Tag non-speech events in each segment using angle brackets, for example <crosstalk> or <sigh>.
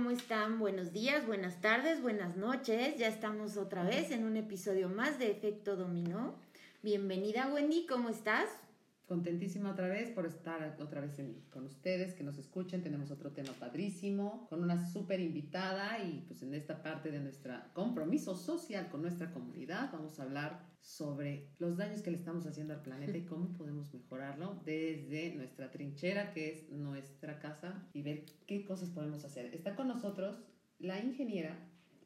¿cómo están? Buenos días, buenas tardes, buenas noches. Ya estamos otra vez en un episodio más de Efecto Dominó. Bienvenida Wendy, ¿cómo estás? Contentísima otra vez por estar otra vez con ustedes, que nos escuchen. Tenemos otro tema padrísimo, con una súper invitada y pues en esta parte de nuestro compromiso social con nuestra comunidad vamos a hablar sobre los daños que le estamos haciendo al planeta y cómo podemos mejorarlo desde nuestra trinchera, que es nuestra casa, y ver qué cosas podemos hacer. Está con nosotros la ingeniera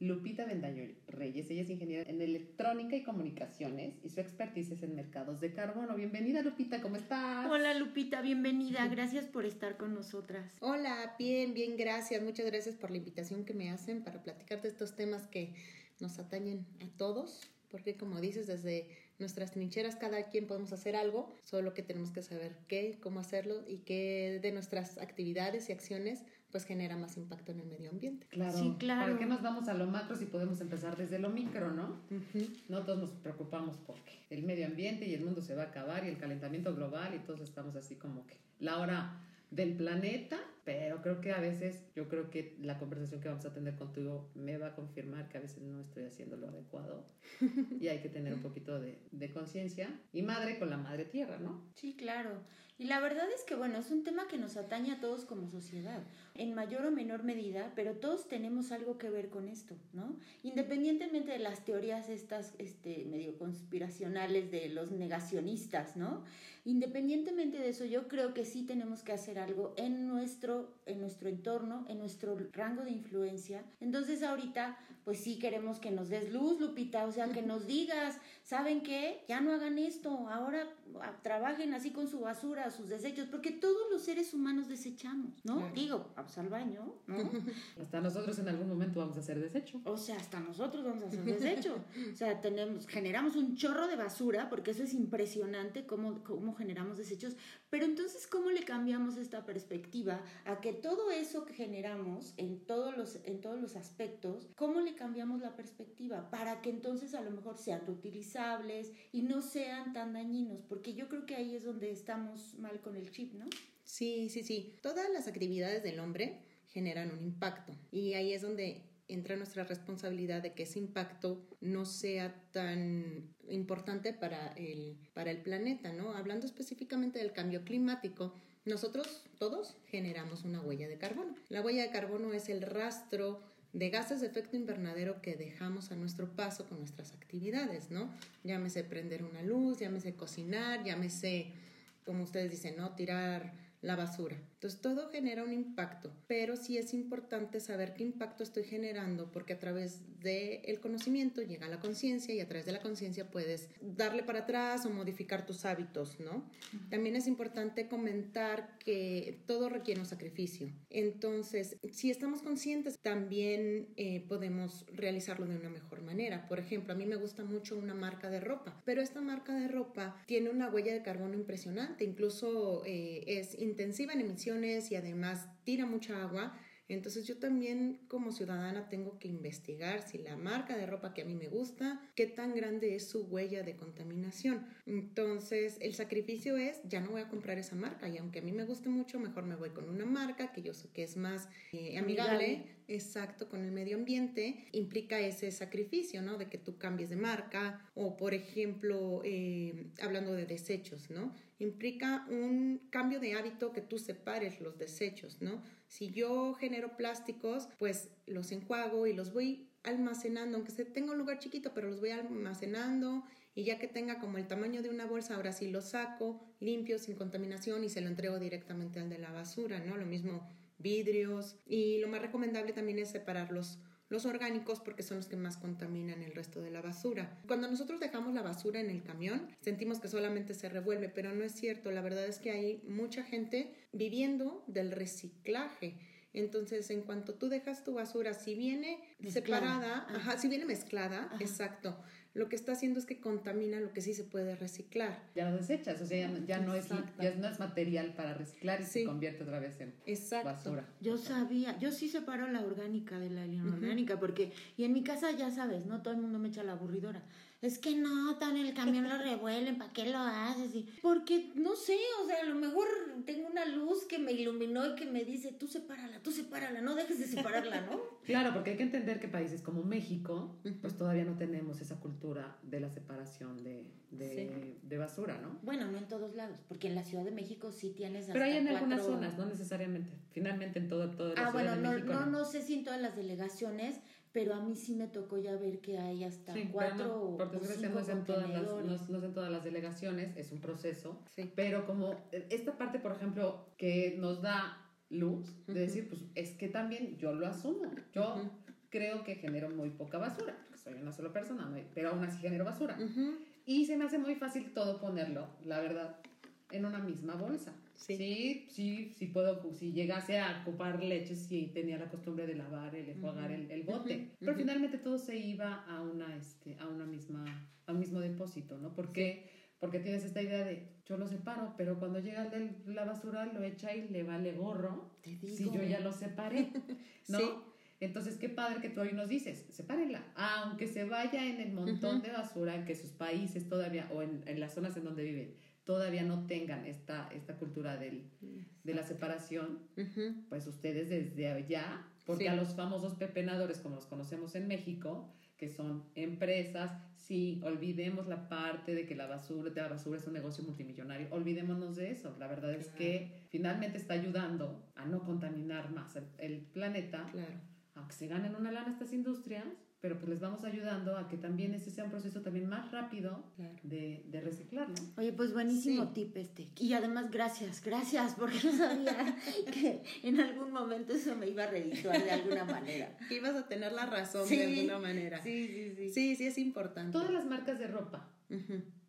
Lupita Bendaño Reyes. Ella es ingeniera en electrónica y comunicaciones y su expertise es en mercados de carbono. Bienvenida, Lupita, ¿cómo estás? Hola, Lupita, bienvenida. <laughs> Gracias por estar con nosotras. Hola, bien, bien, gracias. Muchas gracias por la invitación que me hacen para platicar de estos temas que nos atañen a todos, porque como dices, desde nuestras trincheras cada quien podemos hacer algo, solo que tenemos que saber qué, cómo hacerlo y qué de nuestras actividades y acciones pues genera más impacto en el medio ambiente. Claro. Sí, claro. ¿Para qué nos vamos a lo macro si podemos empezar desde lo micro, no? No todos nos preocupamos porque el medio ambiente y el mundo se va a acabar y el calentamiento global y todos estamos así como que la hora del planeta, pero creo que a veces, yo creo que la conversación que vamos a tener contigo me va a confirmar que a veces no estoy haciendo lo adecuado <laughs> y hay que tener un poquito de, de conciencia y madre con la madre tierra, ¿no? Sí, claro. Y la verdad es que, bueno, es un tema que nos atañe a todos como sociedad, en mayor o menor medida, pero todos tenemos algo que ver con esto, ¿no? Independientemente de las teorías estas este, medio conspiracionales de los negacionistas, ¿no? Independientemente de eso, yo creo que sí tenemos que hacer algo en nuestro, en nuestro entorno, en nuestro rango de influencia. Entonces ahorita, pues sí queremos que nos des luz, Lupita, o sea, que nos digas, ¿saben qué? Ya no hagan esto, ahora ah, trabajen así con su basura, sus desechos, porque todos los seres humanos desechamos, ¿no? Digo, vamos al baño, ¿no? <laughs> hasta nosotros en algún momento vamos a hacer desecho. O sea, hasta nosotros vamos a hacer desecho. o sea, tenemos, generamos un chorro de basura, porque eso es impresionante cómo, cómo generamos desechos, pero entonces, ¿cómo le cambiamos esta perspectiva a que todo eso que generamos en todos los, en todos los aspectos, cómo le cambiamos la perspectiva para que entonces a lo mejor sean reutilizables y no sean tan dañinos? Porque yo creo que ahí es donde estamos mal con el chip, ¿no? Sí, sí, sí. Todas las actividades del hombre generan un impacto y ahí es donde entra nuestra responsabilidad de que ese impacto no sea tan importante para el, para el planeta, ¿no? Hablando específicamente del cambio climático, nosotros todos generamos una huella de carbono. La huella de carbono es el rastro de gases de efecto invernadero que dejamos a nuestro paso con nuestras actividades, ¿no? Llámese prender una luz, llámese cocinar, llámese, como ustedes dicen, ¿no? Tirar la basura. Entonces todo genera un impacto, pero sí es importante saber qué impacto estoy generando porque a través del conocimiento llega la conciencia y a través de la conciencia puedes darle para atrás o modificar tus hábitos, ¿no? También es importante comentar que todo requiere un sacrificio. Entonces, si estamos conscientes, también eh, podemos realizarlo de una mejor manera. Por ejemplo, a mí me gusta mucho una marca de ropa, pero esta marca de ropa tiene una huella de carbono impresionante, incluso eh, es intensiva en y además tira mucha agua, entonces yo también como ciudadana tengo que investigar si la marca de ropa que a mí me gusta, qué tan grande es su huella de contaminación. Entonces el sacrificio es, ya no voy a comprar esa marca y aunque a mí me guste mucho, mejor me voy con una marca que yo sé que es más eh, amigable, exacto, con el medio ambiente, implica ese sacrificio, ¿no? De que tú cambies de marca o por ejemplo, eh, hablando de desechos, ¿no? Implica un cambio de hábito que tú separes los desechos, ¿no? Si yo genero plásticos, pues los enjuago y los voy almacenando, aunque se tenga un lugar chiquito, pero los voy almacenando y ya que tenga como el tamaño de una bolsa, ahora sí lo saco limpio, sin contaminación y se lo entrego directamente al de la basura, ¿no? Lo mismo vidrios y lo más recomendable también es separar los orgánicos porque son los que más contaminan el resto de la basura. Cuando nosotros dejamos la basura en el camión, sentimos que solamente se revuelve, pero no es cierto. La verdad es que hay mucha gente viviendo del reciclaje. Entonces, en cuanto tú dejas tu basura, si viene separada, ajá, si viene mezclada, exacto. Lo que está haciendo es que contamina lo que sí se puede reciclar. Ya lo desechas, o sea, ya, no, es, ya no es material para reciclar y se convierte otra vez en basura. Yo sabía, yo sí separo la orgánica de la inorgánica, porque, y en mi casa ya sabes, no todo el mundo me echa la aburridora es que no, tan el camión lo revuelven, ¿para qué lo haces? Y, porque, no sé, o sea, a lo mejor tengo una luz que me iluminó y que me dice, tú sepárala, tú sepárala, no dejes de separarla, ¿no? <laughs> claro, porque hay que entender que países como México, pues todavía no tenemos esa cultura de la separación de, de, basura, ¿no? Bueno, no en todos lados, porque en la Ciudad de México sí tienes Pero hay en algunas zonas, no necesariamente. Finalmente en todo, todo la ah, bueno, no, no, no sé si en todas las delegaciones, pero a mí sí me tocó ya ver que hay hasta cuatro por desgracia no es, en todas las, no, en todas las delegaciones, es un proceso, pero como esta parte, por ejemplo, que nos da luz, de decir, pues es que también yo lo asumo, yo creo que genero muy poca basura, porque soy una sola persona, pero aún así genero basura. Y se me hace muy fácil todo ponerlo, la verdad, en una misma bolsa. Sí. sí, sí, puedo, si llegase a ocupar leche, sí tenía la costumbre de lavar, el enjuagar el, el, bote. Pero finalmente todo se iba a una, este, a una misma, a un mismo depósito, ¿no? Porque, porque tienes esta idea de, yo lo separo, pero cuando llega el de la basura lo echa y le vale gorro. Si yo ya lo separé, <laughs> ¿no? Entonces, qué padre que tú hoy nos dices, sepárenla, aunque se vaya en el montón de basura que sus países todavía, o en, en las zonas en donde viven, todavía no tengan esta, esta cultura del, de la separación, pues ustedes desde allá, porque a los famosos pepenadores, como los conocemos en México, que son empresas, sí, olvidemos la parte de que la basura, de la basura es un negocio multimillonario, olvidémonos de eso. La verdad es que finalmente está ayudando a no contaminar más el, el planeta, claro. Aunque se ganen una lana estas industrias, pero pues les vamos ayudando a que también ese sea un proceso también más rápido de, de, reciclar, ¿no? Oye, pues buenísimo tip este. Y además, gracias, gracias, porque no sabía <laughs> que en algún momento eso me iba a redituar de alguna manera. <laughs> Que ibas a tener la razón de alguna manera. Sí, sí, sí. Sí, sí, es importante. Todas las marcas de ropa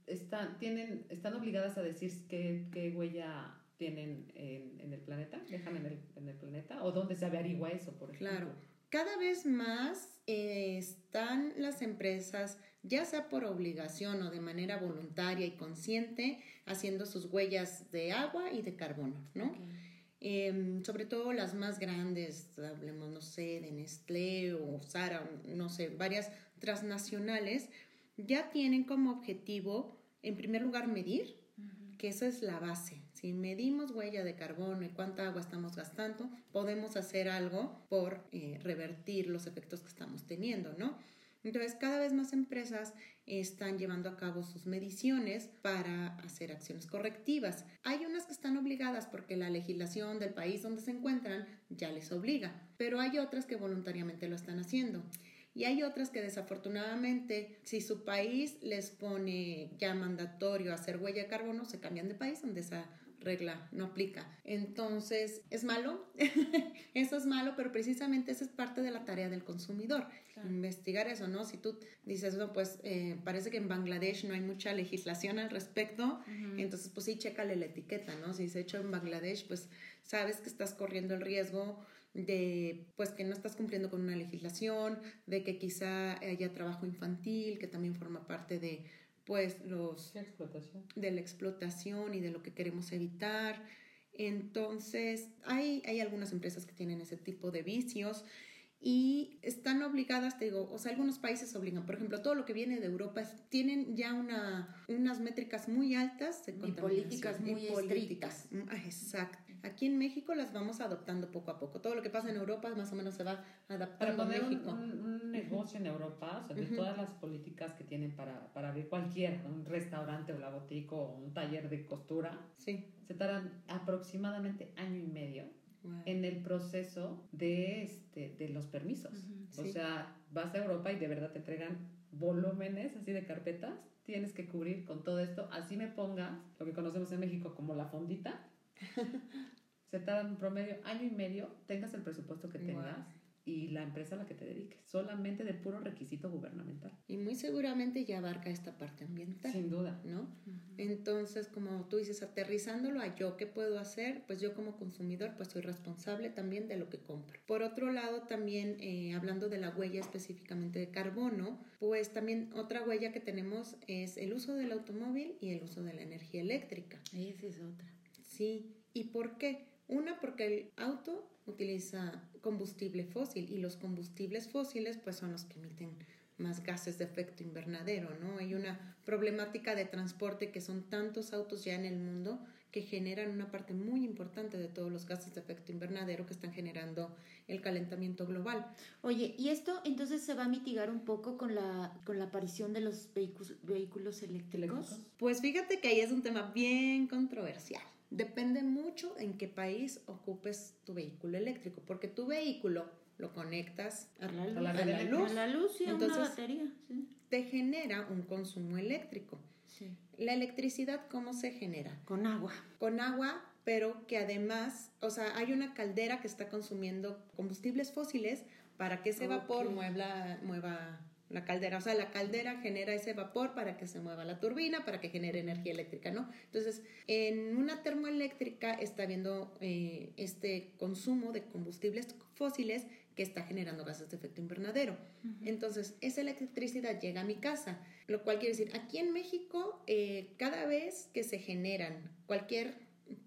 están, tienen, están obligadas a decir qué, qué huella tienen en, en, el planeta, dejan en el, en el planeta, o dónde se averigua eso, por ejemplo. Claro. Cada vez más eh, están las empresas, ya sea por obligación o de manera voluntaria y consciente, haciendo sus huellas de agua y de carbono, ¿no? Em, sobre todo las más grandes, hablemos, no sé, de Nestlé o Zara, no sé, varias transnacionales, ya tienen como objetivo, en primer lugar, medir, que eso es la base, si medimos huella de carbono y cuánta agua estamos gastando, podemos hacer algo por eh, revertir los efectos que estamos teniendo, ¿no? Entonces, cada vez más empresas están llevando a cabo sus mediciones para hacer acciones correctivas. Hay unas que están obligadas porque la legislación del país donde se encuentran ya les obliga, pero hay otras que voluntariamente lo están haciendo. Y hay otras que desafortunadamente, si su país les pone ya mandatorio hacer huella de carbono, se cambian de país donde esa regla no aplica. Entonces, ¿es malo? <laughs> eso es malo, pero precisamente esa es parte de la tarea del consumidor, investigar eso, ¿no? Si tú dices, no, pues eh, parece que en Bangladesh no hay mucha legislación al respecto, entonces pues sí, chécale la etiqueta, ¿no? Si se hecho en Bangladesh, pues sabes que estás corriendo el riesgo de pues que no estás cumpliendo con una legislación, de que quizá haya trabajo infantil, que también forma parte de pues los de la explotación y de lo que queremos evitar. Entonces, hay, hay algunas empresas que tienen ese tipo de vicios y están obligadas, te digo, o sea, algunos países obligan, por ejemplo, todo lo que viene de Europa tienen ya una, unas métricas muy altas y políticas muy estrictas. Mm, ah, exacto. Aquí en México las vamos adoptando poco a poco. Todo lo que pasa en Europa más o menos se va adaptando a México. Un, negocio en Europa, o sea, de todas las políticas que tienen para, para abrir cualquier, un restaurante o la botica o un taller de costura, sí. se tardan aproximadamente año y medio en el proceso de, este, de los permisos. O sea, vas a Europa y de verdad te entregan volúmenes así de carpetas, tienes que cubrir con todo esto, así me pongas lo que conocemos en México como la fondita, <laughs> se tardan un promedio año y medio, tengas el presupuesto que tengas, y la empresa a la que te dediques, solamente de puro requisito gubernamental. Y muy seguramente ya abarca esta parte ambiental. Sin duda. ¿No? Entonces, como tú dices, aterrizándolo a yo, ¿qué puedo hacer? Pues yo como consumidor, pues soy responsable también de lo que compro. Por otro lado, también eh, hablando de la huella específicamente de carbono, pues también otra huella que tenemos es el uso del automóvil y el uso de la energía eléctrica. Esa es otra. Sí, ¿y por qué? Una, porque el auto utiliza combustible fósil y los combustibles fósiles pues son los que emiten más gases de efecto invernadero, ¿no? Hay una problemática de transporte que son tantos autos ya en el mundo que generan una parte muy importante de todos los gases de efecto invernadero que están generando el calentamiento global. Oye, ¿y esto entonces se va a mitigar un poco con la, con la aparición de los vehículos, vehículos eléctricos? Pues fíjate que ahí es un tema bien controversial. Depende mucho en qué país ocupes tu vehículo eléctrico, porque tu vehículo lo conectas a la luz, a la, a la luz. A la luz y Entonces, una batería. Sí. te genera un consumo eléctrico. sí. La electricidad, ¿cómo se genera? Con agua. Con agua, pero que además, o sea, hay una caldera que está consumiendo combustibles fósiles para que ese vapor Ok. mueva, mueva la caldera. O sea, la caldera genera ese vapor para que se mueva la turbina, para que genere energía eléctrica, ¿no? Entonces, en una termoeléctrica está habiendo eh, este consumo de combustibles fósiles que está generando gases de efecto invernadero. Entonces, esa electricidad llega a mi casa, lo cual quiere decir, aquí en México, eh, cada vez que se generan cualquier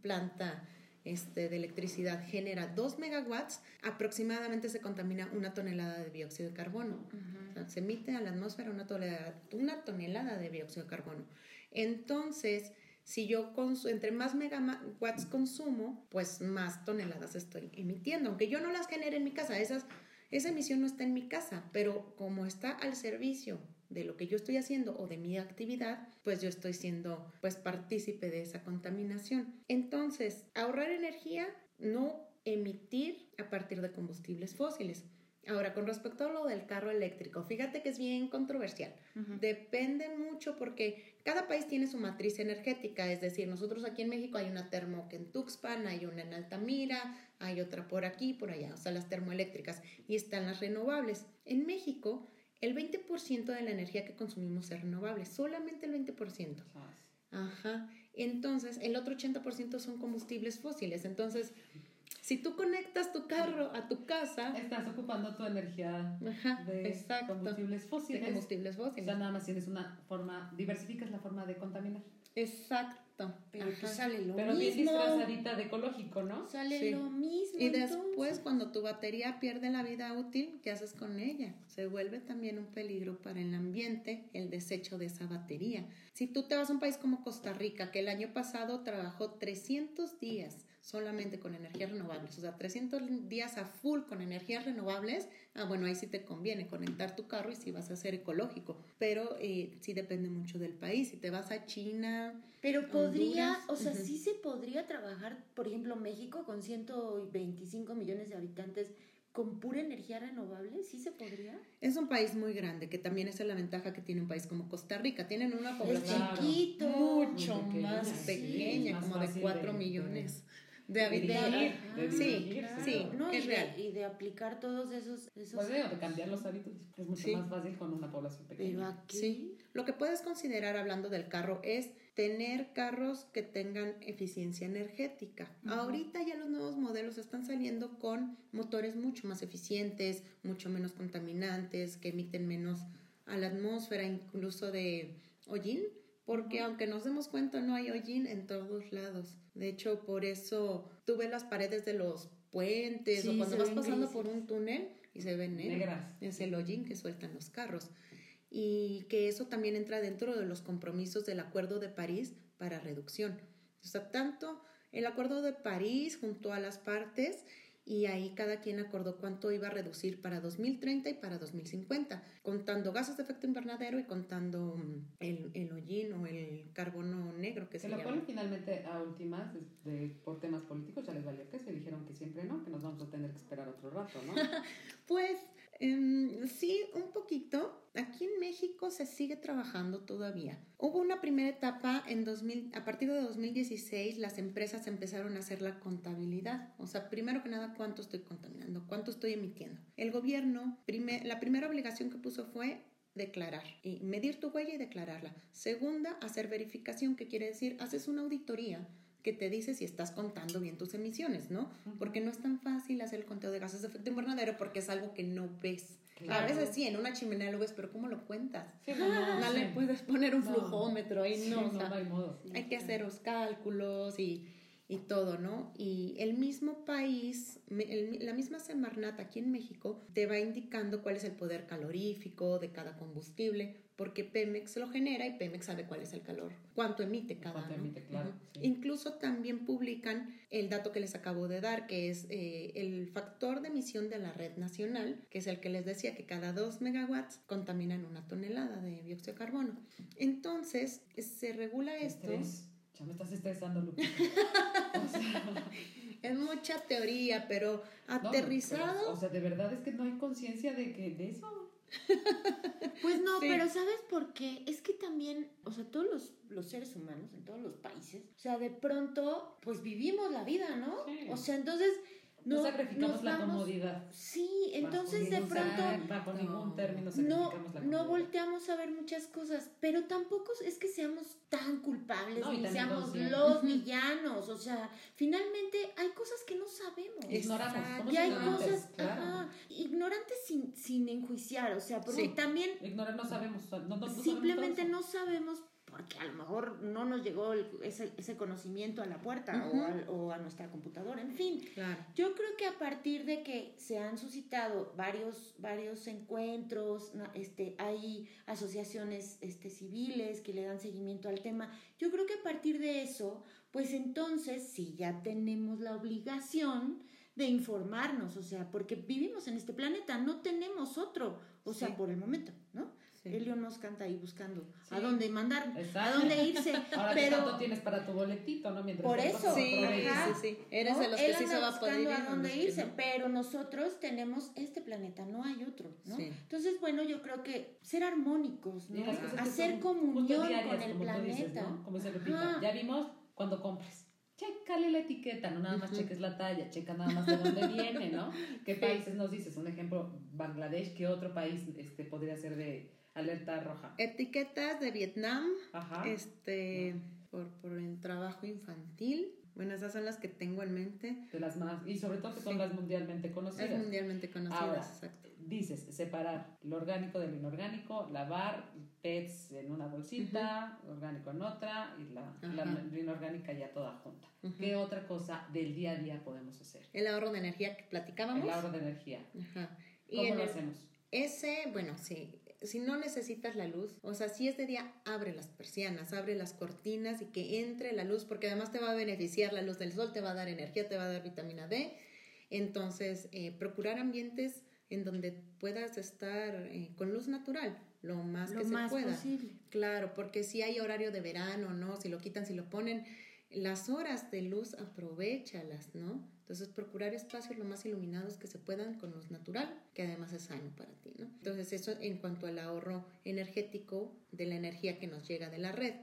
planta este, de electricidad genera 2 megawatts, aproximadamente se contamina una tonelada de dióxido de carbono. O sea, se emite a la atmósfera una tonelada, una tonelada de dióxido de carbono. Entonces, si yo entre más megawatts consumo, pues más toneladas estoy emitiendo. Aunque yo no las genere en mi casa, esas, esa emisión no está en mi casa, pero como está al servicio de lo que yo estoy haciendo o de mi actividad, pues yo estoy siendo pues partícipe de esa contaminación. Entonces, ahorrar energía, no emitir a partir de combustibles fósiles. Ahora, con respecto a lo del carro eléctrico, fíjate que es bien controversial. Depende mucho porque cada país tiene su matriz energética, es decir, nosotros aquí en México hay una termo que en Tuxpan, hay una en Altamira, hay otra por aquí, por allá, o sea, las termoeléctricas, y están las renovables. En México, el 20% de la energía que consumimos es renovable, solamente el 20%. Ajá. Entonces, el otro 80% son combustibles fósiles. Entonces, si tú conectas tu carro a tu casa, Estás ocupando tu energía Ajá, de exacto. combustibles de fósiles. combustibles O fósiles. sea, nada más tienes una forma, diversificas la forma de contaminar. Exacto. Pero Ajá. pues sale lo Pero bien mismo. disfrazadita de ecológico, ¿no? Sale Sí. lo mismo. Y después, entonces. cuando tu batería pierde la vida útil, ¿qué haces con ella? Se vuelve también un peligro para el ambiente el desecho de esa batería. Si tú te vas a un país como Costa Rica, que el año pasado trabajó 300 días solamente con energías renovables, o sea, 300 días a full con energías renovables, ah, bueno, ahí sí te conviene conectar tu carro y sí vas a ser ecológico, pero eh, sí depende mucho del país. Si te vas a China, Pero podría, Honduras, o sea, sí se podría trabajar, por ejemplo, México con 125 millones de habitantes con pura energía renovable, ¿sí se podría? Es un país muy grande, que también esa es la ventaja que tiene un país como Costa Rica. Tienen una población Claro. chiquito. mucho pequeña, más sí, pequeña, más como de fácil 4 de- millones de de habitantes. dirigir, de Sí, dirigir, sí. No, es y, real. De, y de aplicar todos esos... esos Pues digo, de cambiar los hábitos es mucho Sí. más fácil con una población pero pequeña. aquí... Sí. Lo que puedes considerar hablando del carro es tener carros que tengan eficiencia energética. Ahorita ya los nuevos modelos están saliendo con motores mucho más eficientes, mucho menos contaminantes, que emiten menos a la atmósfera, incluso de hollín, porque aunque nos demos cuenta no hay hollín en todos lados. De hecho, por eso tú ves las paredes de los puentes Sí, o cuando vas pasando por un túnel y se ven. Negras. Es el hollín que sueltan los carros. Y que eso también entra dentro de los compromisos del Acuerdo de París para reducción. O sea, tanto el Acuerdo de París junto a las partes y ahí cada quien acordó cuánto iba a reducir para 2030 y para 2050, contando gases de efecto invernadero y contando mm, el, el hollín o el carbono negro que Se se lo llama. ponen finalmente a últimas de- de- por temas políticos, ya les valió que se dijeron que siempre no, que nos vamos a tener que esperar otro rato, ¿no? <laughs> Pues em, sí, un poquito. Aquí en México México se sigue trabajando todavía. Hubo una primera etapa en 2000, a partir de 2016 las empresas empezaron a hacer la contabilidad. O sea, primero que nada, ¿cuánto estoy contaminando? ¿Cuánto estoy emitiendo? El gobierno, la primera obligación que puso fue declarar y medir tu huella y declararla. Segunda, hacer verificación, que quiere decir, haces una auditoría que te dice si estás contando bien tus emisiones, ¿no? Porque no es tan fácil hacer el conteo de gases de efecto invernadero porque es algo que no ves. A veces sí, en una chimenea lo ves, pero ¿cómo lo cuentas? no, le puedes poner un flujómetro ahí, no, no hay, modo. hay que hacer los cálculos y y todo, ¿no? Y el mismo país, la misma Semarnat aquí en México, te va indicando cuál es el poder calorífico de cada combustible, porque Pemex lo genera y Pemex sabe cuál es el calor, cuánto emite cada ¿Cuánto emite, claro, Incluso también publican el dato que les acabo de dar, que es eh, el factor de emisión de la red nacional, que es el que les decía que cada 2 megawatts contaminan una tonelada de dióxido de carbono. Entonces, se regula esto. Ya me estás estresando, Lupita. <laughs> es mucha teoría, pero aterrizado. o sea, de verdad es que no hay conciencia de que de eso. <laughs> Pues no, pero ¿sabes por qué? Es que también, o sea, todos los, los, seres humanos en todos los países, o sea, de pronto, pues vivimos la vida, ¿no? O sea, entonces no, sacrificamos la comodidad. Sí, entonces de pronto ningún término no, no volteamos a ver muchas cosas, pero tampoco es que seamos tan culpables ni seamos los villanos, o sea, finalmente hay cosas que no sabemos. Ignoramos, y hay cosas, ignorantes sin, sin enjuiciar, o sea, porque también ignorar no sabemos, simplemente no sabemos porque a lo mejor no nos llegó ese, ese, conocimiento a la puerta o, a, nuestra computadora, en fin. Yo creo que a partir de que se han suscitado varios, varios encuentros, este, hay asociaciones este, civiles que le dan seguimiento al tema, yo creo que a partir de eso, pues entonces sí ya tenemos la obligación de informarnos, o sea, porque vivimos en este planeta, no tenemos otro, o sea, por el momento, ¿no? Elio nos canta ahí buscando a dónde mandar, a dónde irse. <laughs> Ahora pero tienes para tu boletito, ¿no? Mientras por eso, sí, sí, sí. Eres de los que sí se va a poder ir. a dónde irse, pero nosotros tenemos este planeta, no hay otro, ¿no? Entonces, bueno, yo creo que ser armónicos, ¿no? Hacer comunión con el planeta. Como se repita, ya vimos cuando compras chécale la etiqueta, no nada más cheques la talla, checa nada más de dónde <laughs> viene, ¿no? ¿Qué países nos dices? Un ejemplo, Bangladesh, ¿qué otro país este, podría ser de, Alerta roja. Etiquetas de Vietnam. Este, por, por el trabajo infantil. Bueno, esas son las que tengo en mente. De las más, y sobre todo que son las mundialmente conocidas. Las mundialmente conocidas, exacto. Dices, separar lo orgánico del inorgánico, lavar PETs en una bolsita, orgánico en otra, y la, la inorgánica ya toda junta. ¿Qué otra cosa del día a día podemos hacer? El ahorro de energía que platicábamos. El ahorro de energía. Ajá. ¿Cómo lo hacemos? Ese, bueno, sí, si no necesitas la luz, o sea, si es de día, abre las persianas, abre las cortinas y que entre la luz, porque además te va a beneficiar la luz del sol, te va a dar energía, te va a dar vitamina D. Entonces, eh, procurar ambientes en donde puedas estar eh, con luz natural lo más que se pueda. Posible. Claro, porque si hay horario de verano, ¿no? Si lo quitan, si lo ponen, las horas de luz aprovechalas, ¿no? Entonces, procurar espacios lo más iluminados que se puedan con luz natural, que además es sano para ti, ¿no? Entonces, eso en cuanto al ahorro energético de la energía que nos llega de la red.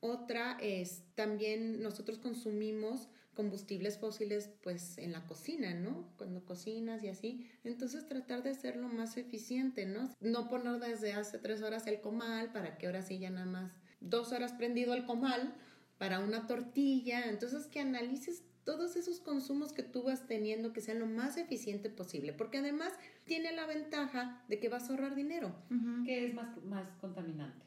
Otra es también nosotros consumimos combustibles fósiles pues en la cocina, ¿no? Cuando cocinas y así. Entonces tratar de ser lo más eficiente, ¿no? No poner desde hace tres horas el comal para que ahora sí ya nada más dos horas prendido el comal para una tortilla. Entonces que analices todos esos consumos que tú vas teniendo que sean lo más eficiente posible, porque además tiene la ventaja de que vas a ahorrar dinero. ¿Qué es más, más contaminante?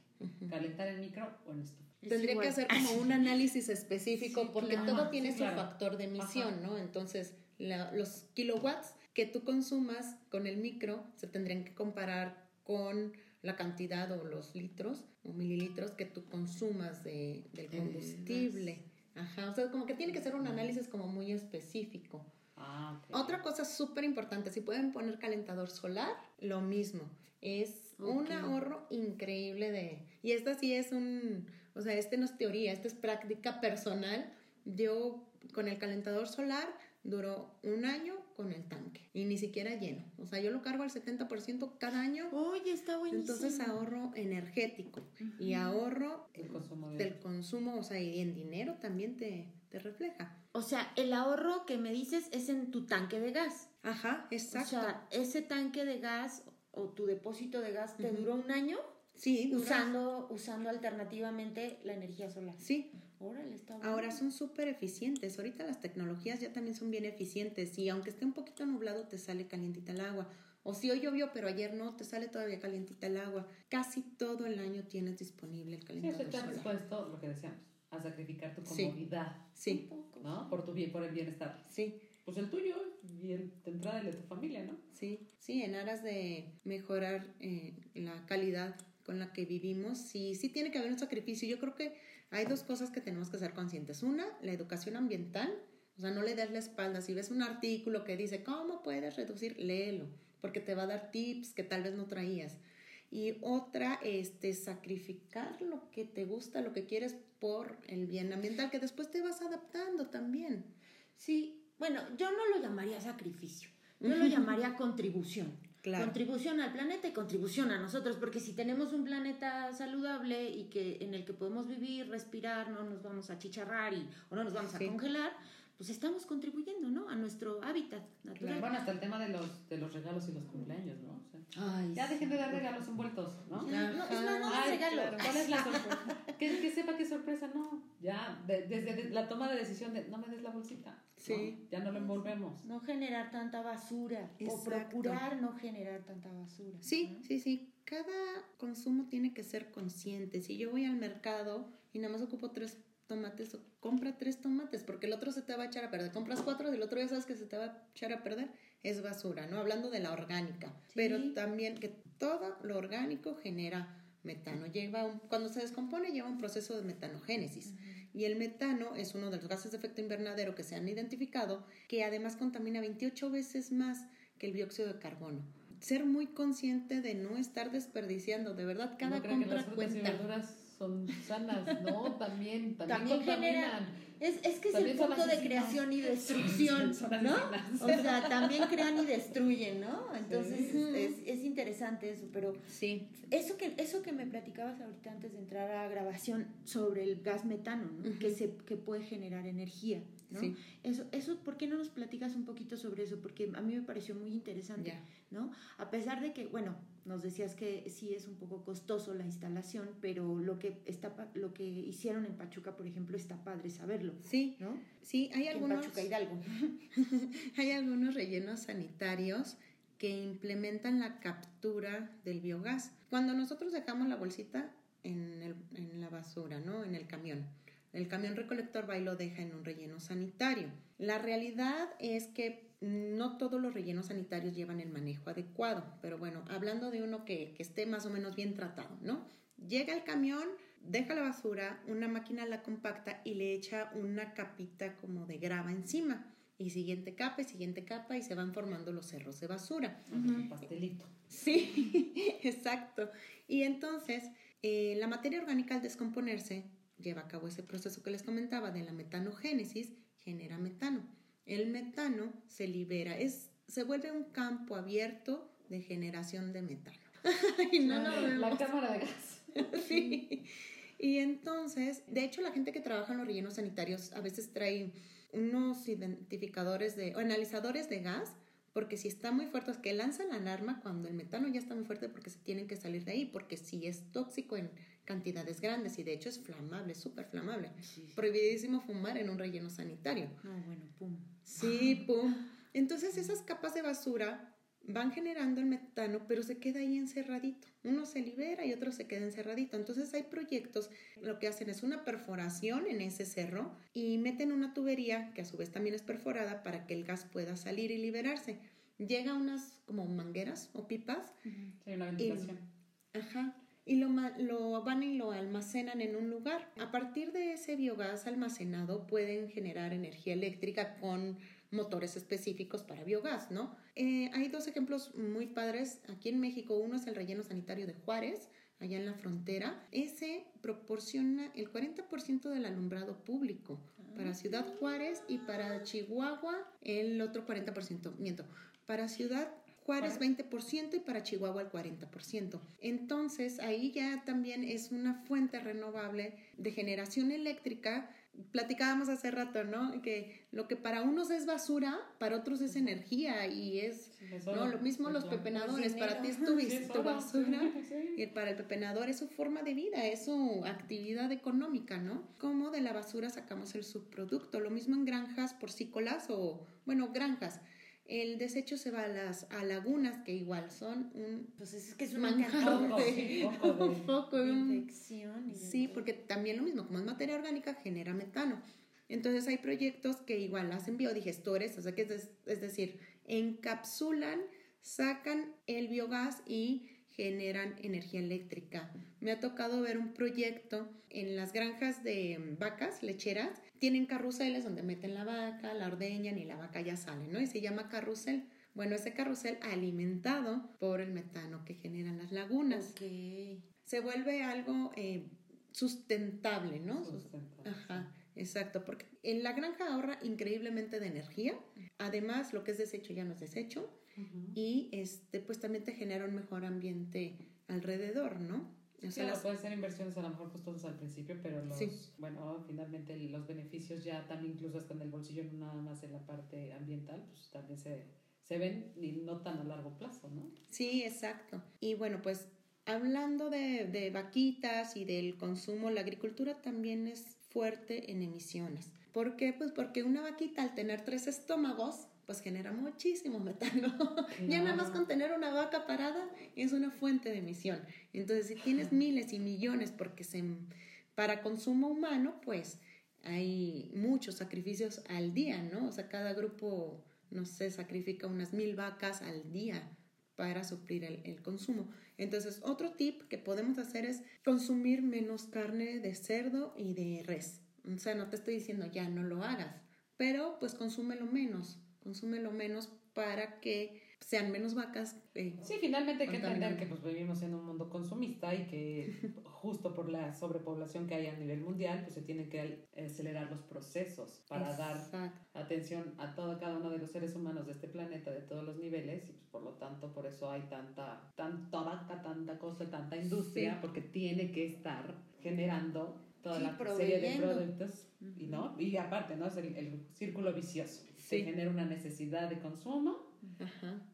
¿Calentar el micro o en estufa? Tendría que hacer como un <laughs> análisis específico porque todo tiene su factor de emisión, ¿no? Entonces, los kilowatts que tú consumas con el micro se tendrían que comparar con la cantidad o los litros o mililitros que tú consumas de, del combustible. Ajá, o sea, como que tiene que ser un análisis como muy específico. Ah, Otra cosa súper importante, si pueden poner calentador solar, lo mismo. Es un ahorro increíble de... Y esta sí es un... O sea, este no es teoría, esta es práctica personal. Yo con el calentador solar duró un año con el tanque y ni siquiera lleno. O sea, yo lo cargo al 70% cada año. Oye, está buenísimo. Entonces ahorro energético y ahorro El consumo de- del consumo, o sea, y en dinero también te, te refleja. O sea, el ahorro que me dices es en tu tanque de gas. Ajá, exacto. O sea, ese tanque de gas o tu depósito de gas te duró un año sí, usando, usando alternativamente la energía solar. Sí, Órale, está bueno. ahora son súper eficientes. Ahorita las tecnologías ya también son bien eficientes y aunque esté un poquito nublado te sale calientita el agua. O si hoy llovió pero ayer no, te sale todavía calientita el agua. Casi todo el año tienes disponible el Sí, calentador eso estás dispuesto, lo que decíamos, a sacrificar tu Sí. comodidad, Sí, Un poco. ¿no? Por tu bien, por el bienestar. sí. Pues el tuyo y el de entrada el de tu familia, ¿no? Sí, sí, en aras de mejorar eh, la calidad con la que vivimos, sí, sí tiene que haber un sacrificio. Yo creo que hay dos cosas que tenemos que ser conscientes. Una, la educación ambiental, o sea, no le des la espalda. Si ves un artículo que dice, ¿cómo puedes reducir? Léelo, porque te va a dar tips que tal vez no traías. Y otra, este, sacrificar lo que te gusta, lo que quieres por el bien ambiental, que después te vas adaptando también. Sí, bueno, yo no lo llamaría sacrificio. Yo lo llamaría contribución. Claro. Contribución al planeta y contribución a nosotros, porque si tenemos un planeta saludable y que en el que podemos vivir, respirar, no nos vamos a chicharrar y, o no nos vamos Sí. a congelar, pues estamos contribuyendo, ¿no? A nuestro hábitat natural. Bueno, hasta el tema de los, de los regalos y los cumpleaños, ¿no? O sea, Ay, ya sí. dejen de dar regalos envueltos, ¿no? No, es más, no Ay, regalo. claro. ¿Cuál es la sorpresa? que, que sepa qué sorpresa, no. Ya, de- desde de- la toma de decisión de no me des la bolsita. ¿no? Sí. Ya no lo envolvemos. No generar tanta basura o procurar no generar tanta basura. Sí, ¿no? sí, sí. Cada consumo tiene que ser consciente. Si yo voy al mercado y nada más ocupo tres tomates, o- compra tres tomates, porque el otro se te va a echar a perder. Compras cuatro y el otro ya sabes que se te va a echar a perder. Es basura, ¿no? Hablando de la orgánica. Pero también que todo lo orgánico genera metano. Lleva un- cuando se descompone lleva un proceso de metanogénesis. Y el metano es uno de los gases de efecto invernadero que se han identificado, que además contamina 28 veces más que el dióxido de carbono. Ser muy consciente de no estar desperdiciando, de verdad, cada no crean que compra las y cuenta. verduras son sanas, no, <laughs> también, también, También genera- contaminan. Es, es que es el punto de creación y <laughs> destrucción, Son ¿no? O sea, también crean y destruyen, ¿no? Entonces Sí. es, es interesante eso, pero Sí, eso que, eso que me platicabas ahorita antes de entrar a grabación sobre el gas metano, ¿no? Que, se, que puede generar energía, ¿no? Sí. Eso, eso, ¿por qué no nos platicas un poquito sobre eso? Porque a mí me pareció muy interesante. ¿no? A pesar de que, bueno, nos decías que sí es un poco costoso la instalación, pero lo que, está, lo que hicieron en Pachuca, por ejemplo, está padre saberlo, sí, ¿no? sí, hay Aquí en algunos, Pachuca Hidalgo. <laughs> hay algunos rellenos sanitarios que implementan la captura del biogás. Cuando nosotros dejamos la bolsita en, el- en la basura, ¿no? En el camión. El camión recolector va y lo deja en un relleno sanitario. La realidad es que no todos los rellenos sanitarios llevan el manejo adecuado, pero bueno, hablando de uno que, que esté más o menos bien tratado, ¿no? Llega el camión, deja la basura, una máquina la compacta y le echa una capita como de grava encima. Y siguiente capa y siguiente capa y se van formando los cerros de basura. Un pastelito. Sí, <laughs> exacto. Y entonces, eh, la materia orgánica al descomponerse lleva a cabo ese proceso que les comentaba de la metanogénesis, genera metano. El metano se libera, es, se vuelve un campo abierto de generación de metano. <laughs> Ay, no lo la cámara de gas. <laughs> Sí. Y entonces, de hecho, la gente que trabaja en los rellenos sanitarios a veces trae unos identificadores de, o analizadores de gas, porque si está muy fuerte, es que lanzan la alarma cuando el metano ya está muy fuerte porque se tienen que salir de ahí, porque sí es tóxico en cantidades grandes y de hecho es flamable, súper flamable. Prohibidísimo fumar en un relleno sanitario. No, bueno, pum. Sí, pum. Entonces esas capas de basura van generando el metano, pero se queda ahí encerradito. Uno se libera y otro se queda encerradito. Entonces hay proyectos, lo que hacen es una perforación en ese cerro y meten una tubería que a su vez también es perforada para que el gas pueda salir y liberarse. Llega unas como mangueras o pipas Sí, una ventilación. Ajá. Y lo, lo van y lo almacenan en un lugar. A partir de ese biogás almacenado pueden generar energía eléctrica con motores específicos para biogás, ¿no? Eh, hay dos ejemplos muy padres aquí en México. Uno es el relleno sanitario de Juárez, allá en la frontera, ese proporciona el 40% del alumbrado público para Ciudad Juárez y para Chihuahua el otro 40%. Miento, para Ciudad Juárez 20% y para Chihuahua el 40%. Entonces ahí ya también es una fuente renovable de generación eléctrica. Platicábamos hace rato, ¿no? Que lo que para unos es basura, para otros es energía y es, ¿no? Lo mismo los pepenadores, para ti es tu, tu <laughs> basura y para el pepenador es su forma de vida, es su actividad económica, ¿no? Como de la basura sacamos el subproducto. Lo mismo en granjas porcícolas o, bueno, granjas el desecho se va a las a lagunas que igual son un pues es que es de, <laughs> <laughs> un poco de infección sí porque también lo mismo como es materia orgánica genera metano. Entonces hay proyectos que igual hacen biodigestores o sea que es, es decir encapsulan sacan el biogás y generan energía eléctrica. Me ha tocado ver un proyecto en las granjas de vacas lecheras. Tienen carruseles donde meten la vaca, la ordeñan y la vaca ya sale, ¿no? Y se llama carrusel. Bueno, ese carrusel alimentado por el metano que generan las lagunas. Se vuelve algo eh, sustentable, ¿no? Sustentable. Ajá. Exacto, porque en la granja ahorra increíblemente de energía. Además, lo que es desecho ya no es desecho y este, pues también te genera un mejor ambiente alrededor, ¿no? O sea, claro, pueden ser inversiones a lo mejor costosas al principio, pero los, bueno, finalmente los beneficios ya también incluso hasta en el bolsillo, no nada más en la parte ambiental, pues también se, se ven y no tan a largo plazo, ¿no? Sí, exacto. Y bueno, pues hablando de, de vaquitas y del consumo, la agricultura también es fuerte en emisiones. ¿Por qué? Pues porque una vaquita al tener tres estómagos, pues genera muchísimo <laughs> metano. ya nada más con tener una vaca parada es una fuente de emisión. Entonces, si tienes miles y millones porque se, para consumo humano, pues hay muchos sacrificios al día, ¿no? O sea, cada grupo, no sé, sacrifica unas mil vacas al día para suplir el, el, consumo. Entonces, otro tip que podemos hacer es consumir menos carne de cerdo y de res. O sea, no te estoy diciendo ya no lo hagas, pero pues consúmelo menos consume lo menos para que sean menos vacas. Eh, sí, finalmente hay que entender que pues, vivimos en un mundo consumista y que <laughs> justo por la sobrepoblación que hay a nivel mundial, pues se tienen que acelerar los procesos para dar atención a todo, cada uno de los seres humanos de este planeta de todos los niveles y pues, por lo tanto por eso hay tanta, tanta vaca, tanta cosa, tanta industria, porque tiene que estar generando toda la serie de productos y no y aparte no es el, el círculo vicioso se genera una necesidad de consumo,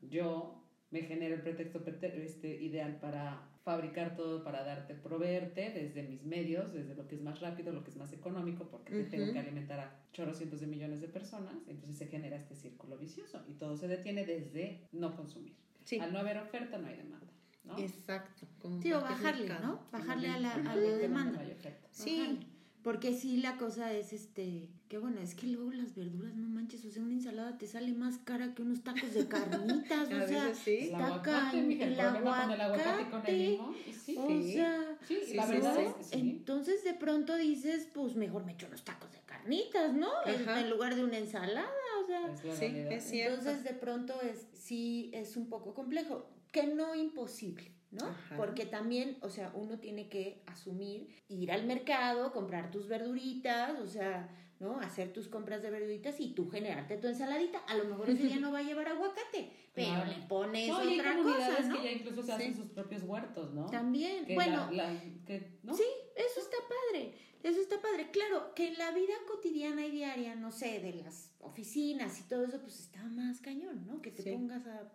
yo me genero el pretexto este, ideal para fabricar todo, para darte, proveerte desde mis medios, desde lo que es más rápido, lo que es más económico, porque tengo que alimentar a chorrocientos de millones de personas, entonces se genera este círculo vicioso y todo se detiene desde no consumir. Al no haber oferta no hay demanda. ¿no? Exacto. sí, o bajarle, ¿no? Bajarle a la, a la demanda. Sí. Porque sí, la cosa es este, que bueno, es que luego las verduras, no manches, o sea, una ensalada te sale más cara que unos tacos de carnitas, <laughs> o sea, sí. el aguacate, el, aguacate, con el limón, sí, o sea, sí, la verdad es, entonces de pronto dices, pues mejor me echo unos tacos de carnitas, ¿no? En, lugar de una ensalada, o sea, sí, es cierto. entonces de pronto es, sí es un poco complejo, que no imposible, ¿no? Porque también, o sea, uno tiene que asumir, ir al mercado, comprar tus verduritas, o sea, ¿no? Hacer tus compras de verduritas y tú generarte tu ensaladita. A lo mejor ese día no va a llevar aguacate, <laughs> pero le pones no, otra hay cosa, ¿no? que ya incluso se hacen sus propios huertos, ¿no? También, bueno, sí, eso está padre. Eso está padre. Claro, que en la vida cotidiana y diaria, no sé, de las oficinas y todo eso, pues está más cañón, ¿no? Que te pongas a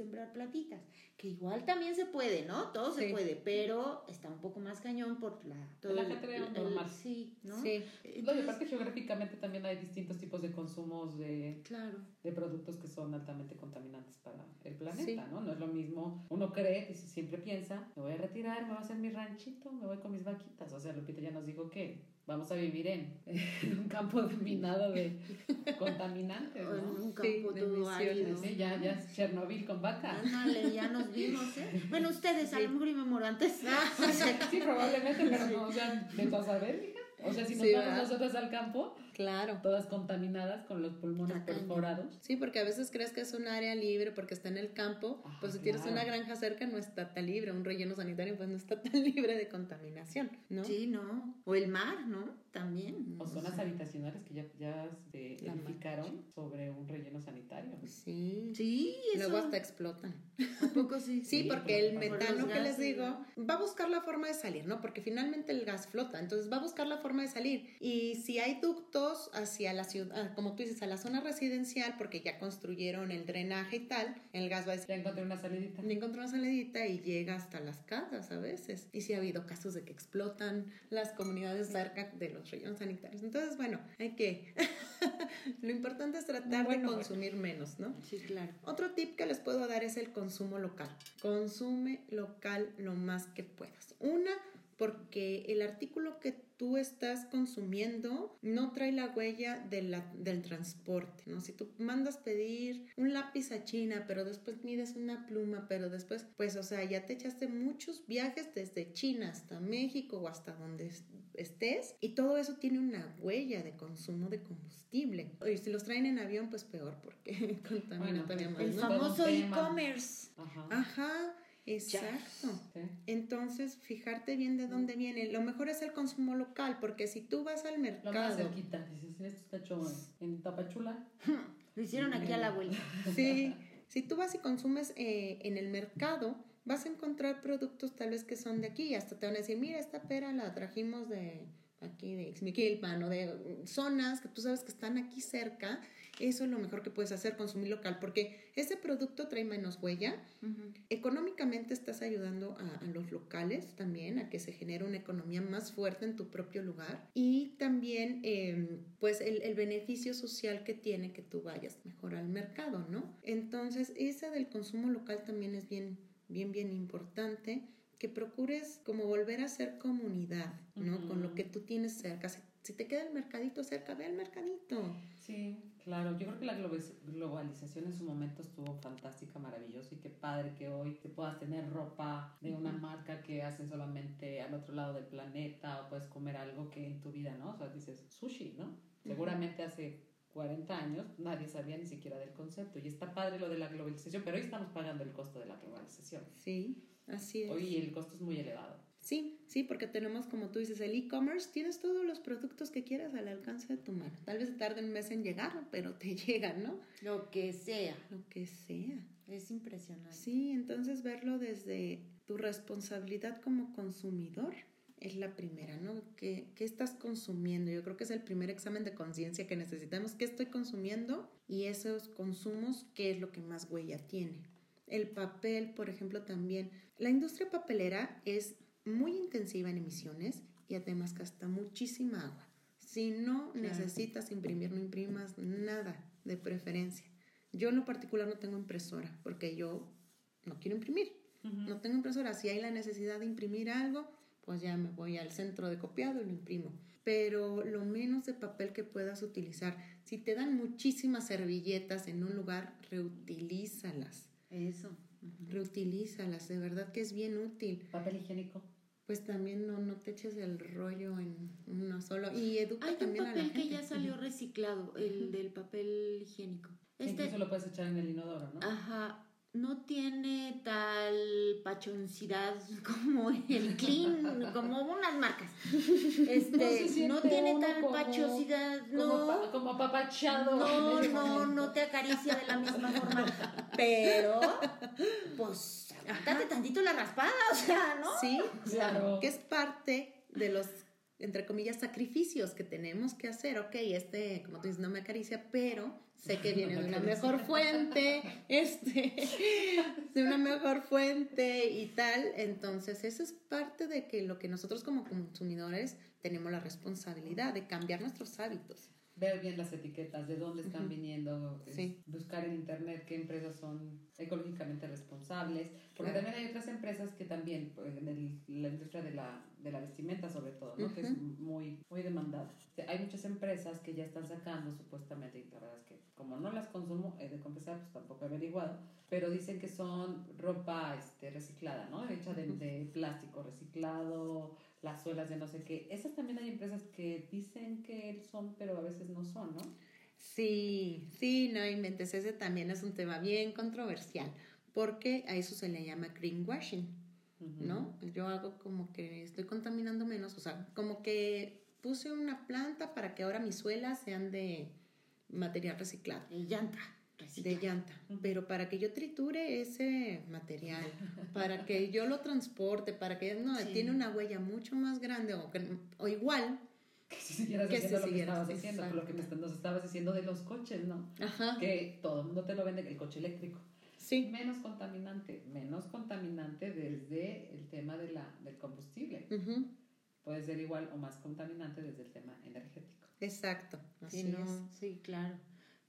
sembrar platitas, que igual también se puede, ¿no? Todo se puede, pero está un poco más cañón por la... Todo la el, normal. sí, ¿no? Sí. no, y aparte geográficamente también hay distintos tipos de consumos de, claro. de productos que son altamente contaminantes para el planeta, ¿no? No es lo mismo, uno cree y siempre piensa, me voy a retirar, me voy a hacer mi ranchito, me voy con mis vaquitas, o sea, Lupita ya nos dijo que vamos a vivir en, un campo minado de contaminantes, ¿no? En un campo sí, todo árido. Sí, ya, ya es Chernobyl con vaca. Ándale, ya nos vimos, ¿eh? Bueno, ustedes, a lo mejor y me muero antes. <laughs> sí, probablemente, pero no, o sea, de a saber, hija. O sea, si nos vamos nosotros al campo, Claro. Todas contaminadas con los pulmones perforados. Sí, porque a veces crees que es un área libre porque está en el campo, Ajá, pues si tienes una granja cerca no está tan libre, un relleno sanitario pues no está tan <laughs> libre de contaminación, ¿no? Sí, ¿no? O el mar, ¿no? También. O zonas habitacionales que ya, ya se La edificaron sobre un relleno sanitario. Sí. Sí, eso. Luego hasta explotan. ¿A poco sí? <laughs> Sí, Sí, porque el metano que les digo ¿no? va a buscar la forma de salir, ¿no? Porque finalmente el gas flota, entonces va a buscar la forma de salir. Y si hay ductos hacia la ciudad, como tú dices, a la zona residencial, porque ya construyeron el drenaje y tal, el gas va a decir, Ya encontré una salidita. le encontró una salidita y llega hasta las casas a veces. Y sí ha habido casos de que explotan las comunidades cerca de los rellenos sanitarios. Entonces, bueno, hay que... <laughs> Lo importante es tratar Bueno, de consumir menos, ¿no? Sí, claro. Otro tip que les puedo dar es el consumo local. Consume local lo más que puedas. Una, porque el artículo que tú estás consumiendo no trae la huella de la- del transporte, ¿no? Si tú mandas pedir un lápiz a China, pero después mides una pluma, pero después, pues, o sea, ya te echaste muchos viajes desde China hasta México o hasta donde es- estés y todo eso tiene una huella de consumo de combustible. Y si los traen en avión, pues peor porque <laughs> contamina Bueno, todavía más, El ¿no? famoso e-commerce. Ajá. Ajá, exacto. Entonces, fijarte bien de dónde viene. Lo mejor es el consumo local, porque si tú vas al Lo más mercado, cerquita. Dices, esto está hecho en, Tapachula. <laughs> Lo hicieron aquí a la abuela. <laughs> sí, si tú vas y consumes eh, en el mercado, vas a encontrar productos tal vez que son de aquí y hasta te van a decir, mira, esta pera la trajimos de aquí de Ixmiquilpan o de mm, zonas que tú sabes que están aquí cerca. Eso es lo mejor que puedes hacer, consumir local, porque ese producto trae menos huella, Ujú. Económicamente estás ayudando a, a los locales también a que se genere una economía más fuerte en tu propio lugar y también eh, pues el, el beneficio social que tiene que tú vayas mejor al mercado, ¿no? Entonces ese del consumo local también es bien, bien, bien importante que procures como volver a ser comunidad, ¿no? Con lo que tú tienes cerca. Si, si te queda el mercadito cerca, ve al mercadito. Sí, claro. Yo creo que la globaliz- globalización en su momento estuvo fantástica, maravillosa y qué padre que hoy te puedas tener ropa de una marca que hacen solamente al otro lado del planeta o puedes comer algo que en tu vida, ¿no? O sea, dices sushi, ¿no? Seguramente hace 40 años nadie sabía ni siquiera del concepto y está padre lo de la globalización, pero hoy estamos pagando el costo de la globalización. Sí, así es. Hoy el costo es muy elevado. Sí, sí, porque tenemos, como tú dices, el e-commerce, tienes todos los productos que quieras al alcance de tu mano. Tal vez tarde un mes en llegar, pero te <laughs> llegan, ¿no? Lo que sea. Lo que sea. Es impresionante. Sí, entonces verlo desde tu responsabilidad como consumidor es la primera, ¿no? ¿Qué, qué estás consumiendo? Yo creo que es el primer examen de conciencia que necesitamos. ¿Qué estoy consumiendo? Y esos consumos, ¿qué es lo que más huella tiene? El papel, por ejemplo, también. La industria papelera es muy intensiva en emisiones y además gasta muchísima agua. Si no Claro. necesitas imprimir, no imprimas nada de preferencia. Yo en lo particular no tengo impresora porque yo no quiero imprimir. No tengo impresora. Si hay la necesidad de imprimir algo, pues ya me voy al centro de copiado y lo imprimo. Pero lo menos de papel que puedas utilizar. Si te dan muchísimas servilletas en un lugar, reutilízalas. Eso. Ujú. Reutilízalas. De verdad que es bien útil. Papel higiénico. Pues también no, no te eches el rollo en uno solo. Y educa Hay un también a la papel que gente. ya salió reciclado, el del papel higiénico. Este, Incluso lo puedes echar en el inodoro, ¿no? ajá, no tiene tal pachoncidad <laughs> como el clean, como unas marcas. Este, No se no, siente tiene tal como- pachosidad, Como, no. como apapachado. No, <laughs> no, momento. no te acaricia de la misma forma. Pero, pues, aguántate tantito la raspada, o sea, ¿no? Sí, Claro. que es parte de los, entre comillas, sacrificios que tenemos que hacer. Ok, este, como tú dices, no me acaricia, pero sé que <laughs> viene No de una mejor fuente, este, <laughs> de una mejor fuente y tal. Entonces, eso es parte de que lo que nosotros como consumidores tenemos la responsabilidad de cambiar nuestros hábitos. Ver bien las etiquetas, de dónde están Ujú. viniendo, es, Sí. buscar en internet qué empresas son ecológicamente responsables, porque Claro. también hay otras empresas que también, pues, en el- la industria de la, de la vestimenta sobre todo, ¿no? que es muy, muy demandada. Hay muchas empresas que ya están sacando supuestamente, y la verdad es que como no las consumo, he de confesar, pues tampoco he averiguado, pero dicen que son ropa este, reciclada, ¿no? Hecha de, de plástico reciclado, las suelas de no sé qué. Esas también hay empresas que dicen que son, pero a veces no son, ¿no? Sí, sí, no inventes, ese también es un tema bien controversial, porque a eso se le llama greenwashing, ¿no? Yo hago como que estoy contaminando menos, o sea, como que puse una planta para que ahora mis suelas sean de material reciclado. De llanta. De llanta. Pero para que yo triture ese material, <laughs> para que yo lo transporte, para que no, tiene una huella mucho más grande o, o igual que si siguieras que lo que estabas diciendo, lo que nos estabas diciendo de los coches, ¿no? Ajá. Que todo el mundo te lo vende, el coche eléctrico. Sí. Menos contaminante, menos contaminante desde el tema de la, del combustible. Puede ser igual o más contaminante desde el tema energético. Exacto. Así sí, sí, claro.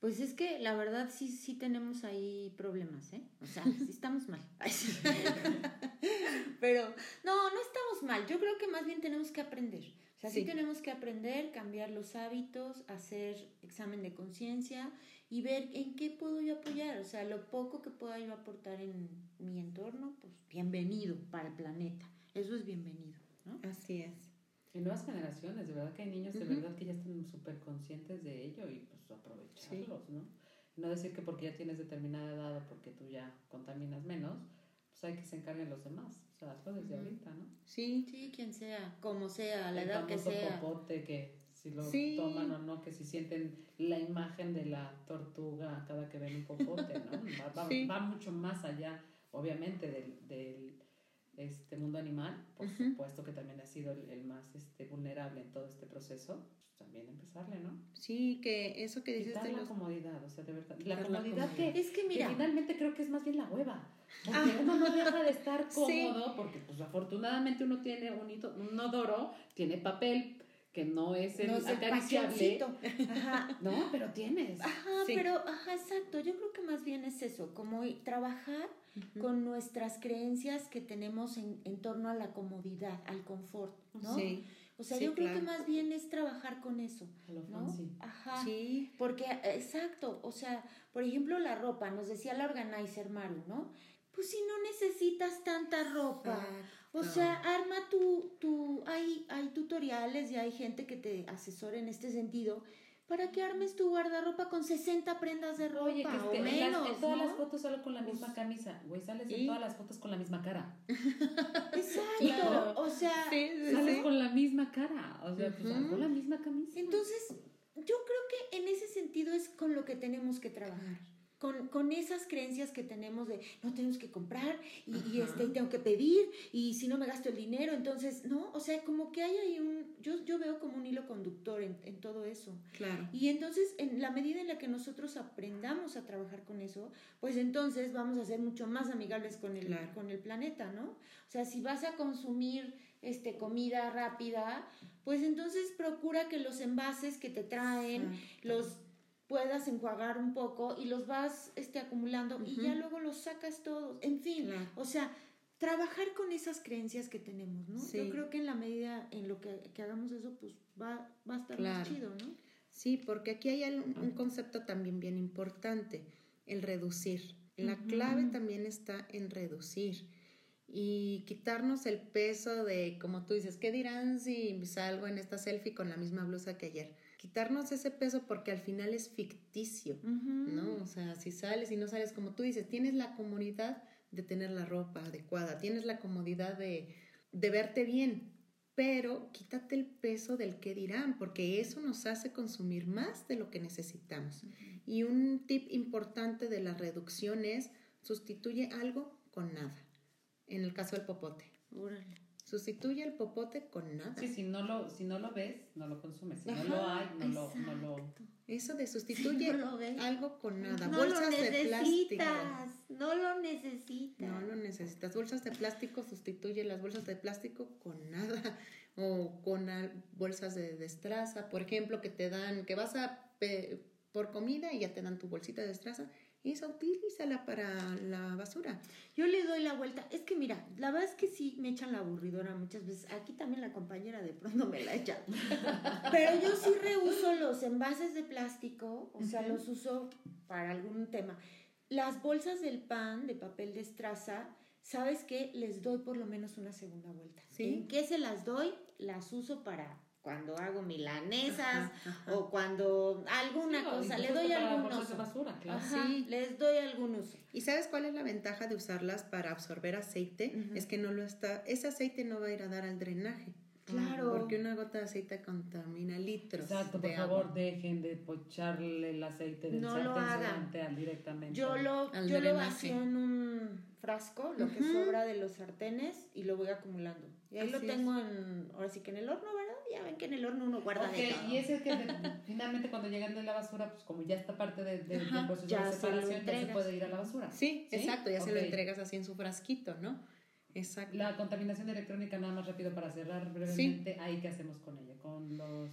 Pues es que la verdad sí, sí tenemos ahí problemas, ¿eh? O sea, sí estamos mal. <laughs> Pero no, no estamos mal. Yo creo que más bien tenemos que aprender. O sea, sí. tenemos que aprender, cambiar los hábitos, hacer examen de conciencia y ver en qué puedo yo apoyar. O sea, lo poco que pueda yo aportar en mi entorno, pues bienvenido para el planeta. Eso es bienvenido, ¿no? Así es. Y nuevas generaciones, de verdad que hay niños de verdad que ya están súper conscientes de ello y pues aprovecharlos, ¿no? No decir que porque ya tienes determinada edad o porque tú ya contaminas menos, pues hay que se encarguen los demás. O sea, hazlo desde ahorita, ¿no? Sí, sí, quien sea, como sea, la edad que sea. popote que si lo toman o no, que si sienten la imagen de la tortuga cada que ven un popote, ¿no? Va, va, mucho más allá, obviamente, del, del este mundo animal, por supuesto que también ha sido el, más este, vulnerable en todo este proceso, pues también empezarle, ¿no? Sí, que eso que dices de la comodidad, o sea, de verdad, la comodidad, Que, es que mira, finalmente creo que es más bien la hueva. Porque ah. uno no deja de estar <laughs> cómodo, porque pues afortunadamente uno tiene un, un odoro, tiene papel, que no es el no acariciable. ajá. No, pero tienes. Ajá, pero, ajá, exacto. Yo creo que más bien es eso, como trabajar con nuestras creencias que tenemos en, en, torno a la comodidad, al confort, ¿no? Sí. O sea, yo creo que más bien es trabajar con eso, ¿no? Ajá. Sí. Porque, exacto, o sea, por ejemplo, la ropa, nos decía la organizer Maru, ¿no? Pues si no necesitas tanta ropa. O sea, arma tu, tu hay, hay tutoriales y hay gente que te asesora en este sentido para que armes tu guardarropa con 60 prendas de ropa Oye, que o menos, en, todas las fotos solo con la misma pues, camisa, güey, sales en todas las fotos con la misma cara. <laughs> Exacto, o sea, sales con la misma cara, o sea, pues con la misma camisa. Entonces, yo creo que en ese sentido es con lo que tenemos que trabajar con, con, esas creencias que tenemos de no tenemos que comprar y, y, este, tengo que pedir y si no me gasto el dinero, entonces, ¿no? O sea, como que hay ahí un, yo, yo veo como un hilo conductor en, en, todo eso. Claro. Y entonces, en la medida en la que nosotros aprendamos a trabajar con eso, pues entonces vamos a ser mucho más amigables con el, con el planeta, ¿no? O sea, si vas a consumir este, comida rápida, pues entonces procura que los envases que te traen, los puedas enjuagar un poco y los vas este, acumulando y ya luego los sacas todos. En fin, o sea, trabajar con esas creencias que tenemos, ¿no? Yo creo que en la medida en lo que, hagamos eso, pues va, va a estar más chido, ¿no? Sí, porque aquí hay un, concepto también bien importante, el reducir. La clave también está en reducir y quitarnos el peso de, como tú dices, ¿qué dirán si salgo en esta selfie con la misma blusa que ayer? Quitarnos ese peso porque al final es ficticio, ¿no? O sea, si sales y no sales como tú dices, tienes la comodidad de tener la ropa adecuada, tienes la comodidad de, de verte bien, pero quítate el peso del que dirán, porque eso nos hace consumir más de lo que necesitamos. Y un tip importante de la reducción es sustituye algo con nada. En el caso del popote. Sustituye el popote con nada. Sí, si no lo, si no lo ves, no lo consumes. Si no lo hay, no lo, no lo, Eso de sustituye algo con nada. Bolsas de plástico. No lo necesitas. No lo necesitas. Bolsas de plástico sustituye las bolsas de plástico con nada. O con bolsas de destraza, por ejemplo, que te dan, que vas a por comida y ya te dan tu bolsita de destraza esa utilízala para la basura. Yo le doy la vuelta. Es que mira, la verdad es que sí me echan la aburridora muchas veces. Aquí también la compañera de pronto me la echa. <laughs> Pero yo sí reuso los envases de plástico, o sea, los uso para algún tema. Las bolsas del pan de papel de estraza ¿sabes qué? Les doy por lo menos una segunda vuelta. Sí. ¿En qué se las doy? Las uso para cuando hago milanesas Ajá, ajá. o cuando alguna Sí, cosa, le doy algún uso. basura, claro. Ajá, Sí. les doy algún uso. ¿Y sabes cuál es la ventaja de usarlas para absorber aceite? Es que no lo está, ese aceite no va a ir a dar al drenaje. Claro. Porque una gota de aceite contamina litros. Exacto, por favor, agua. dejen de pocharle el aceite del No lo hagan. directamente. Yo lo, Al yo lo vacío en un frasco, lo que sobra de los sartenes, y lo voy acumulando. Y ahí lo tengo en, ahora sí que en el horno, ¿verdad? Ya ven que en el horno uno guarda Ok, de todo. y ese que de- <laughs> finalmente cuando llegan de la basura, pues como ya está parte de, de- del proceso ya de se separación, ya se puede ir a la basura. Sí, exacto, ya se lo entregas así en su frasquito, ¿no? Exacto. La contaminación electrónica, nada más rápido para cerrar brevemente, ahí qué hacemos con ella, con los...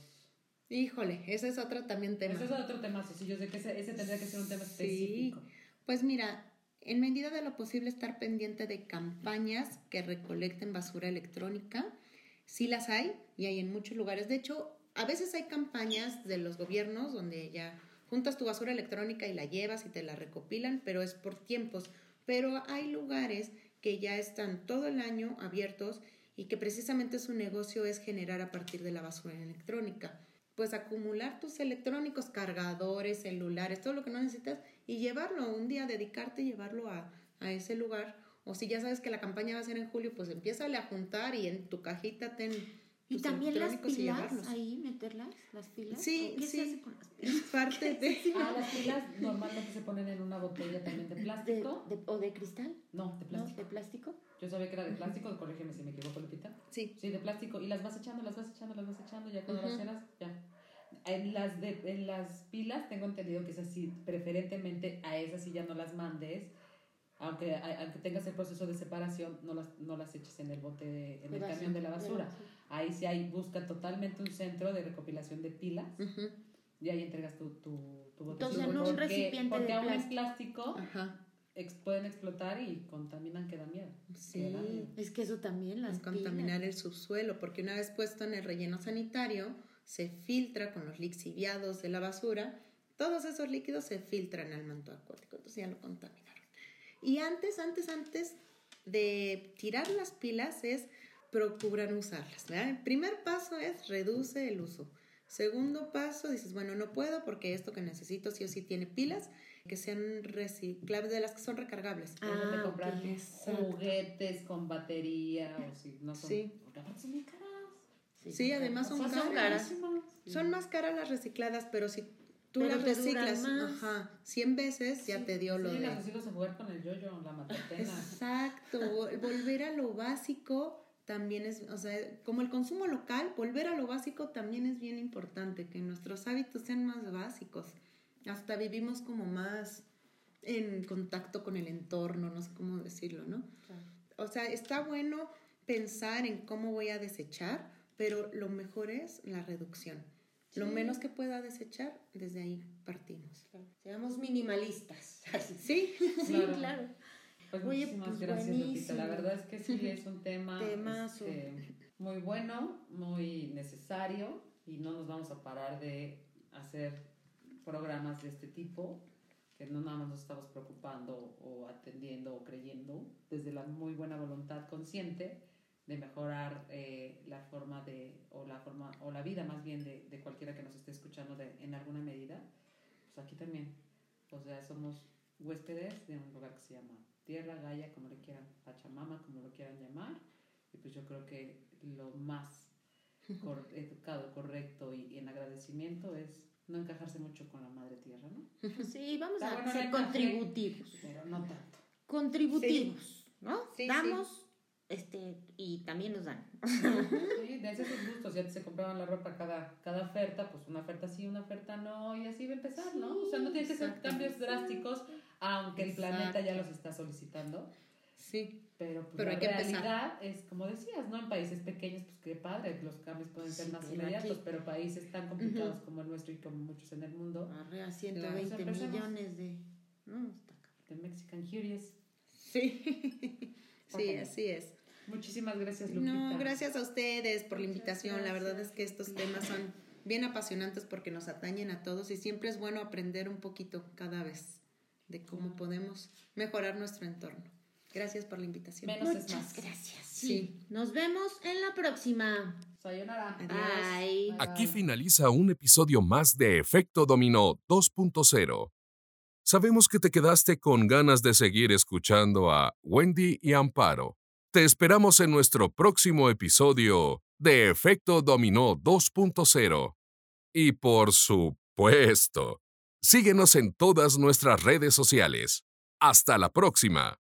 Híjole, ese es otro también tema. Ese es otro tema, sí, yo sé que ese, ese tendría que ser un tema Sí. específico. Pues mira, en medida de lo posible estar pendiente de campañas que recolecten basura electrónica. Sí las hay y hay en muchos lugares. De hecho, a veces hay campañas de los gobiernos donde ya juntas tu basura electrónica y la llevas y te la recopilan, pero es por tiempos. Pero hay lugares que ya están todo el año abiertos y que precisamente su negocio es generar a partir de la basura electrónica. Pues acumular tus electrónicos, cargadores, celulares, todo lo que no necesitas y llevarlo un día, dedicarte llevarlo a, a ese lugar. O si ya sabes que la campaña va a ser en julio, pues empiézale a juntar y en tu cajita ten Y también las y pilas, llevarlos. ahí meterlas, las pilas. Sí, ¿O ¿Qué sí. se hace con las pilas? Es <laughs> parte de... Ah, las pilas normalmente se ponen en una botella también de De- plástico. de- ¿O de cristal? No, de ¿No? plástico. ¿De plástico? Yo sabía que era de plástico, corrígeme si me equivoco, Lupita. Sí, Sí, de plástico. Y las vas echando, las vas echando, las vas echando, ya cuando las Ujú. cenas, ya. En las, de, en las pilas tengo entendido que es así, preferentemente a esas sí ya no las mandes, aunque, a- aunque tengas el proceso de separación, no las, no las eches en el bote, de- en el basura, camión de la basura. Ahí sí hay, busca totalmente un centro de recopilación de pilas ujú, y ahí entregas tu, tu, tu bote. Entonces, en un recipiente porque de aún es plástico. plástico, ajá, ex- pueden explotar y contaminan, que da miedo. sí. Que da miedo. Es que eso también las Es contaminar el subsuelo, porque una vez puesto en el relleno sanitario, se filtra con los lixiviados de la basura, todos esos líquidos se filtran al manto acuático, entonces ya lo contaminaron. Y antes, antes, antes de tirar las pilas es procurar usarlas. ¿verdad? El primer paso es reduce el uso. Segundo paso, dices, bueno, no puedo porque esto que necesito sí o sí tiene pilas que sean reciclables, de las que son recargables. Deben de Ah, comprar ok, exacto. juguetes con batería o si no son Sí. son caras Sí, además son O sea, son caras. Sí. Son más caras las recicladas, pero si tú Pero las reciclas, ajá, 100 veces ya Sí, te dio lo Sí, de... las hijos a jugar con el yoyo la matatena Exacto, vol- volver a lo básico también es, o sea, como el consumo local, volver a lo básico también es bien importante, que nuestros hábitos sean más básicos. Hasta vivimos como más en contacto con el entorno, no sé cómo decirlo, ¿no? O sea, está bueno pensar en cómo voy a desechar, pero lo mejor es la reducción. Lo menos que pueda desechar, desde ahí partimos. Seamos minimalistas. <laughs> Sí, Sí, Claro. claro. Pues Oye, muchísimas pues, gracias Lupita. La buenísimo. verdad es que sí es un tema este, muy bueno muy necesario y no nos vamos a parar de hacer programas de este tipo que no nada más nos estamos preocupando o atendiendo o creyendo desde la muy buena voluntad consciente de mejorar eh, la forma de o la forma o la vida más bien de, de cualquiera que nos esté escuchando de, en alguna medida. Pues aquí también o sea somos huéspedes de un lugar que se llama Tierra Gaia como le quieran Pachamama como lo quieran llamar y pues yo creo que lo más cor- <laughs> educado correcto y, y en agradecimiento es no encajarse mucho con la madre tierra no Sí, vamos Está a bueno ser el café. contributivos. pero no tanto Contributivos, ¿no? Sí, Damos este y también nos dan. Sí, dense sus gustos. Antes se compraban la ropa cada, cada oferta, pues una oferta sí, una oferta no, y así va a empezar, ¿no? O sea, no tiene que ser cambios drásticos, aunque el planeta ya los está solicitando. sí. Pero, pues, Pero la hay que empezar. realidad es, como decías, ¿no? En países pequeños, pues qué padre, los cambios pueden ser más inmediatos, aquí- pero países tan complicados como el nuestro y como muchos en el mundo, Arre a 120 Claro. Empecemos. millones de. No, está cabrón. The Mexican Curious. Sí, <laughs> sí, así es. Muchísimas gracias, Lupita. No, gracias a ustedes por la invitación. La verdad es que estos temas son <laughs> bien apasionantes porque nos atañen a todos y siempre es bueno aprender un poquito cada vez de cómo podemos mejorar nuestro entorno. Gracias por la invitación. Menos es Muchas más. gracias. Sí. Sí. Nos vemos en la próxima. Sayonara. Bye. Aquí finaliza un episodio más de Efecto Dominó 2.0. Sabemos que te quedaste con ganas de seguir escuchando a Wendy y Amparo. Te esperamos en nuestro próximo episodio de Efecto Dominó 2.0. Y por supuesto, síguenos en todas nuestras redes sociales. Hasta la próxima.